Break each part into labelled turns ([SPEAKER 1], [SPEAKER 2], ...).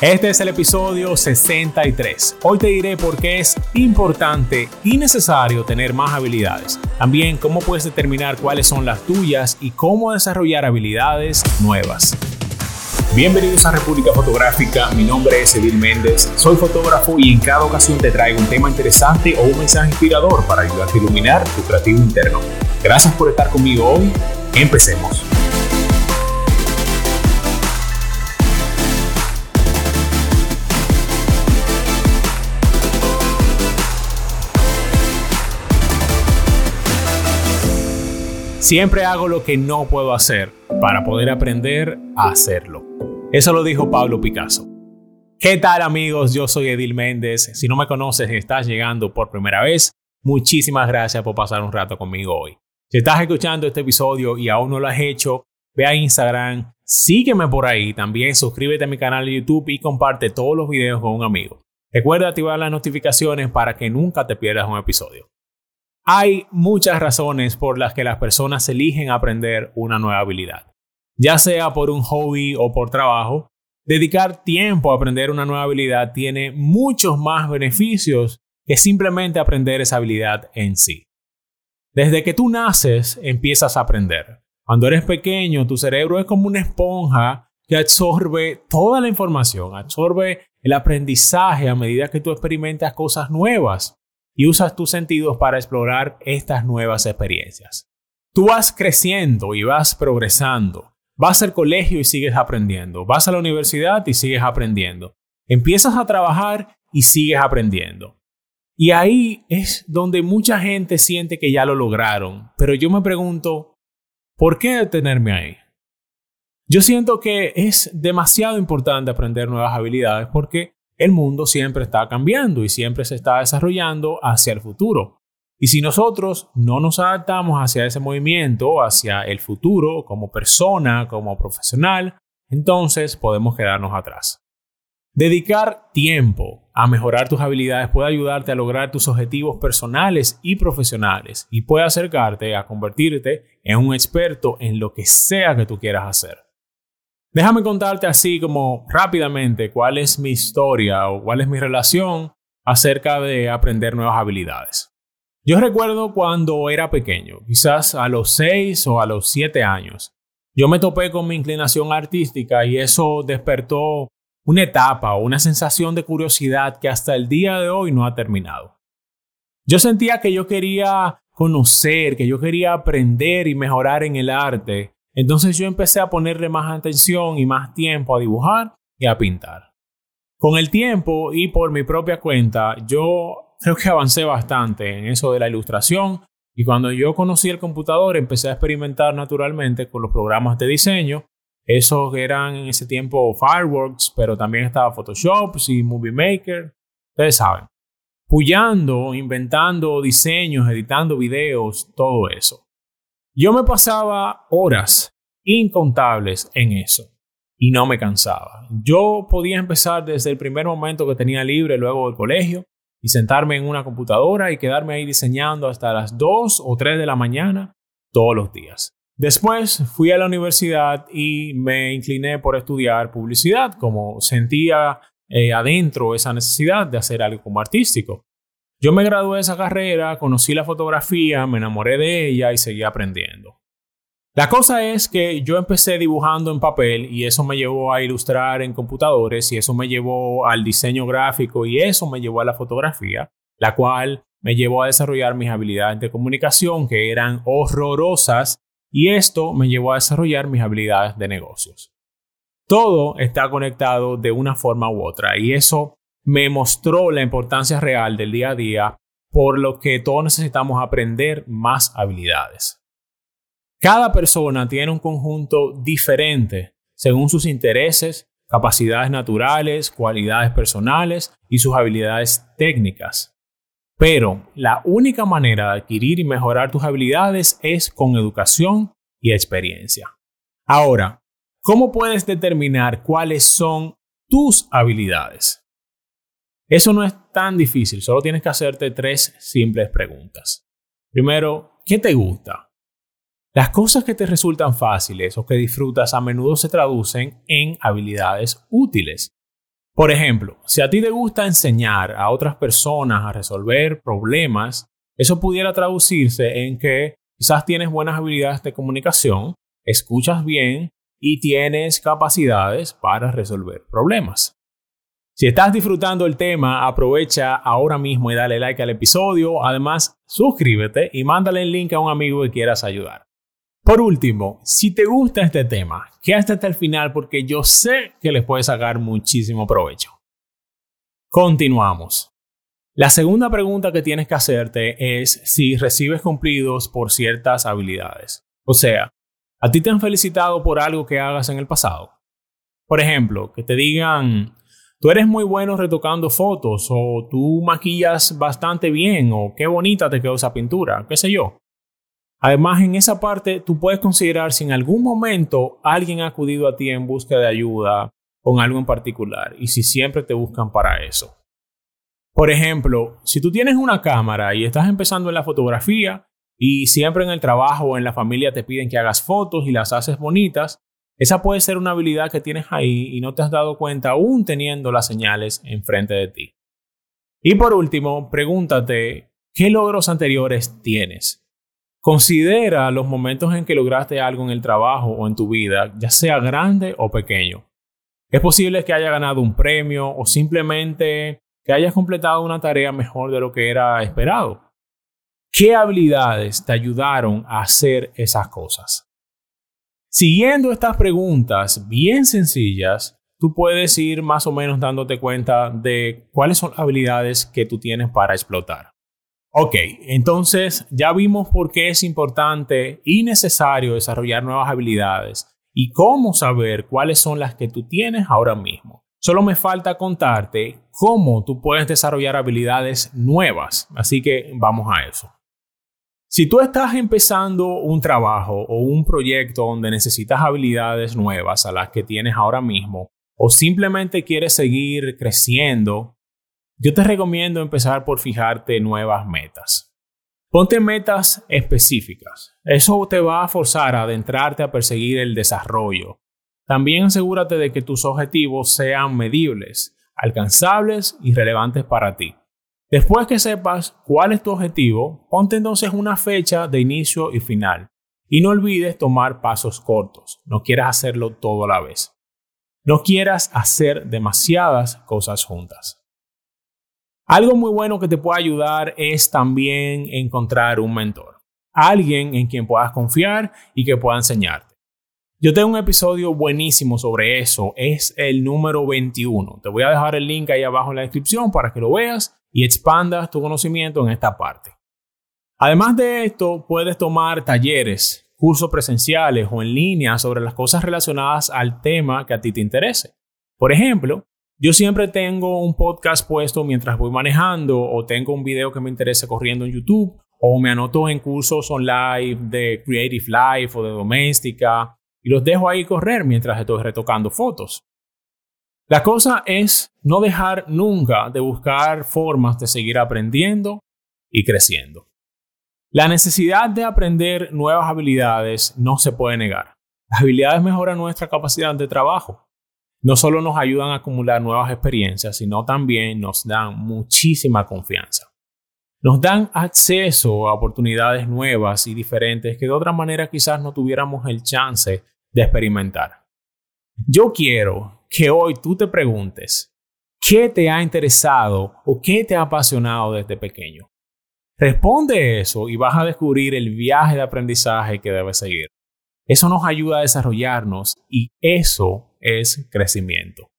[SPEAKER 1] Este es el episodio 63. Hoy te diré por qué es importante y necesario tener más habilidades. También cómo puedes determinar cuáles son las tuyas y cómo desarrollar habilidades nuevas. Bienvenidos a República Fotográfica, mi nombre es Edil Méndez, soy fotógrafo y en cada ocasión te traigo un tema interesante o un mensaje inspirador para ayudarte a iluminar tu creativo interno. Gracias por estar conmigo hoy, empecemos. Siempre hago lo que no puedo hacer para poder aprender a hacerlo. Eso lo dijo Pablo Picasso. ¿Qué tal amigos? Yo soy Edil Méndez. Si no me conoces y estás llegando por primera vez, muchísimas gracias por pasar un rato conmigo hoy. Si estás escuchando este episodio y aún no lo has hecho, ve a Instagram, sígueme por ahí, también suscríbete a mi canal de YouTube y comparte todos los videos con un amigo. Recuerda activar las notificaciones para que nunca te pierdas un episodio. Hay muchas razones por las que las personas eligen aprender una nueva habilidad. Ya sea por un hobby o por trabajo, dedicar tiempo a aprender una nueva habilidad tiene muchos más beneficios que simplemente aprender esa habilidad en sí. Desde que tú naces, empiezas a aprender. Cuando eres pequeño, tu cerebro es como una esponja que absorbe toda la información, absorbe el aprendizaje a medida que tú experimentas cosas nuevas y usas tus sentidos para explorar estas nuevas experiencias. Tú vas creciendo y vas progresando. Vas al colegio y sigues aprendiendo. Vas a la universidad y sigues aprendiendo. Empiezas a trabajar y sigues aprendiendo. Y ahí es donde mucha gente siente que ya lo lograron. Pero yo me pregunto, ¿por qué detenerme ahí? Yo siento que es demasiado importante aprender nuevas habilidades porque el mundo siempre está cambiando y siempre se está desarrollando hacia el futuro. Y si nosotros no nos adaptamos hacia ese movimiento, hacia el futuro, como persona, como profesional, entonces podemos quedarnos atrás. Dedicar tiempo a mejorar tus habilidades puede ayudarte a lograr tus objetivos personales y profesionales y puede acercarte a convertirte en un experto en lo que sea que tú quieras hacer. Déjame contarte así como rápidamente cuál es mi historia o cuál es mi relación acerca de aprender nuevas habilidades. Yo recuerdo cuando era pequeño, quizás a los 6 o a los 7 años, yo me topé con mi inclinación artística y eso despertó una etapa o una sensación de curiosidad que hasta el día de hoy no ha terminado. Yo sentía que yo quería conocer, que yo quería aprender y mejorar en el arte entonces yo empecé a ponerle más atención y más tiempo a dibujar y a pintar. Con el tiempo y por mi propia cuenta, yo creo que avancé bastante en eso de la ilustración y cuando yo conocí el computador empecé a experimentar naturalmente con los programas de diseño. Esos eran en ese tiempo Fireworks, pero también estaba Photoshop y Movie Maker. Ustedes saben. Puyando, inventando diseños, editando videos, todo eso. Yo me pasaba horas incontables en eso y no me cansaba. Yo podía empezar desde el primer momento que tenía libre luego del colegio y sentarme en una computadora y quedarme ahí diseñando hasta las 2 o 3 de la mañana todos los días. Después fui a la universidad y me incliné por estudiar publicidad, como sentía eh, adentro esa necesidad de hacer algo como artístico. Yo me gradué de esa carrera, conocí la fotografía, me enamoré de ella y seguí aprendiendo. La cosa es que yo empecé dibujando en papel y eso me llevó a ilustrar en computadores y eso me llevó al diseño gráfico y eso me llevó a la fotografía, la cual me llevó a desarrollar mis habilidades de comunicación que eran horrorosas y esto me llevó a desarrollar mis habilidades de negocios. Todo está conectado de una forma u otra y eso me mostró la importancia real del día a día, por lo que todos necesitamos aprender más habilidades. Cada persona tiene un conjunto diferente según sus intereses, capacidades naturales, cualidades personales y sus habilidades técnicas. Pero la única manera de adquirir y mejorar tus habilidades es con educación y experiencia. Ahora, ¿cómo puedes determinar cuáles son tus habilidades? Eso no es tan difícil, solo tienes que hacerte tres simples preguntas. Primero, ¿qué te gusta? Las cosas que te resultan fáciles o que disfrutas a menudo se traducen en habilidades útiles. Por ejemplo, si a ti te gusta enseñar a otras personas a resolver problemas, eso pudiera traducirse en que quizás tienes buenas habilidades de comunicación, escuchas bien y tienes capacidades para resolver problemas. Si estás disfrutando el tema, aprovecha ahora mismo y dale like al episodio. Además, suscríbete y mándale el link a un amigo que quieras ayudar. Por último, si te gusta este tema, quédate hasta el final porque yo sé que les puede sacar muchísimo provecho. Continuamos. La segunda pregunta que tienes que hacerte es si recibes cumplidos por ciertas habilidades. O sea, ¿a ti te han felicitado por algo que hagas en el pasado? Por ejemplo, que te digan, tú eres muy bueno retocando fotos o tú maquillas bastante bien o qué bonita te quedó esa pintura, qué sé yo. Además, en esa parte tú puedes considerar si en algún momento alguien ha acudido a ti en busca de ayuda con algo en particular y si siempre te buscan para eso. Por ejemplo, si tú tienes una cámara y estás empezando en la fotografía y siempre en el trabajo o en la familia te piden que hagas fotos y las haces bonitas, esa puede ser una habilidad que tienes ahí y no te has dado cuenta aún teniendo las señales enfrente de ti. Y por último, pregúntate, ¿qué logros anteriores tienes? Considera los momentos en que lograste algo en el trabajo o en tu vida, ya sea grande o pequeño. Es posible que haya ganado un premio o simplemente que hayas completado una tarea mejor de lo que era esperado. ¿Qué habilidades te ayudaron a hacer esas cosas? Siguiendo estas preguntas bien sencillas, tú puedes ir más o menos dándote cuenta de cuáles son las habilidades que tú tienes para explotar. Ok, entonces ya vimos por qué es importante y necesario desarrollar nuevas habilidades y cómo saber cuáles son las que tú tienes ahora mismo. Solo me falta contarte cómo tú puedes desarrollar habilidades nuevas, así que vamos a eso. Si tú estás empezando un trabajo o un proyecto donde necesitas habilidades nuevas a las que tienes ahora mismo, o simplemente quieres seguir creciendo yo te recomiendo empezar por fijarte nuevas metas. Ponte metas específicas. Eso te va a forzar a adentrarte a perseguir el desarrollo. También asegúrate de que tus objetivos sean medibles, alcanzables y relevantes para ti. Después que sepas cuál es tu objetivo, ponte entonces una fecha de inicio y final. Y no olvides tomar pasos cortos. No quieras hacerlo todo a la vez. No quieras hacer demasiadas cosas juntas. Algo muy bueno que te puede ayudar es también encontrar un mentor, alguien en quien puedas confiar y que pueda enseñarte. Yo tengo un episodio buenísimo sobre eso, es el número 21. Te voy a dejar el link ahí abajo en la descripción para que lo veas y expandas tu conocimiento en esta parte. Además de esto, puedes tomar talleres, cursos presenciales o en línea sobre las cosas relacionadas al tema que a ti te interese. Por ejemplo, yo siempre tengo un podcast puesto mientras voy manejando o tengo un video que me interesa corriendo en YouTube o me anoto en cursos online de Creative Life o de doméstica y los dejo ahí correr mientras estoy retocando fotos. La cosa es no dejar nunca de buscar formas de seguir aprendiendo y creciendo. La necesidad de aprender nuevas habilidades no se puede negar. Las habilidades mejoran nuestra capacidad de trabajo no solo nos ayudan a acumular nuevas experiencias, sino también nos dan muchísima confianza. Nos dan acceso a oportunidades nuevas y diferentes que de otra manera quizás no tuviéramos el chance de experimentar. Yo quiero que hoy tú te preguntes, ¿qué te ha interesado o qué te ha apasionado desde pequeño? Responde eso y vas a descubrir el viaje de aprendizaje que debes seguir. Eso nos ayuda a desarrollarnos y eso es crecimiento.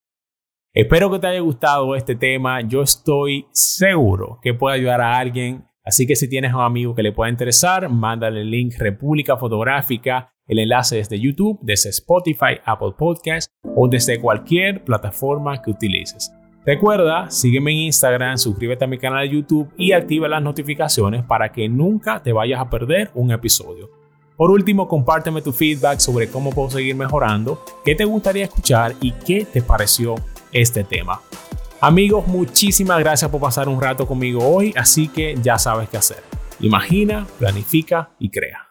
[SPEAKER 1] Espero que te haya gustado este tema. Yo estoy seguro que puede ayudar a alguien. Así que si tienes un amigo que le pueda interesar, mándale el link República Fotográfica, el enlace desde YouTube, desde Spotify, Apple Podcast o desde cualquier plataforma que utilices. Recuerda, sígueme en Instagram, suscríbete a mi canal de YouTube y activa las notificaciones para que nunca te vayas a perder un episodio. Por último, compárteme tu feedback sobre cómo puedo seguir mejorando, qué te gustaría escuchar y qué te pareció este tema. Amigos, muchísimas gracias por pasar un rato conmigo hoy, así que ya sabes qué hacer. Imagina, planifica y crea.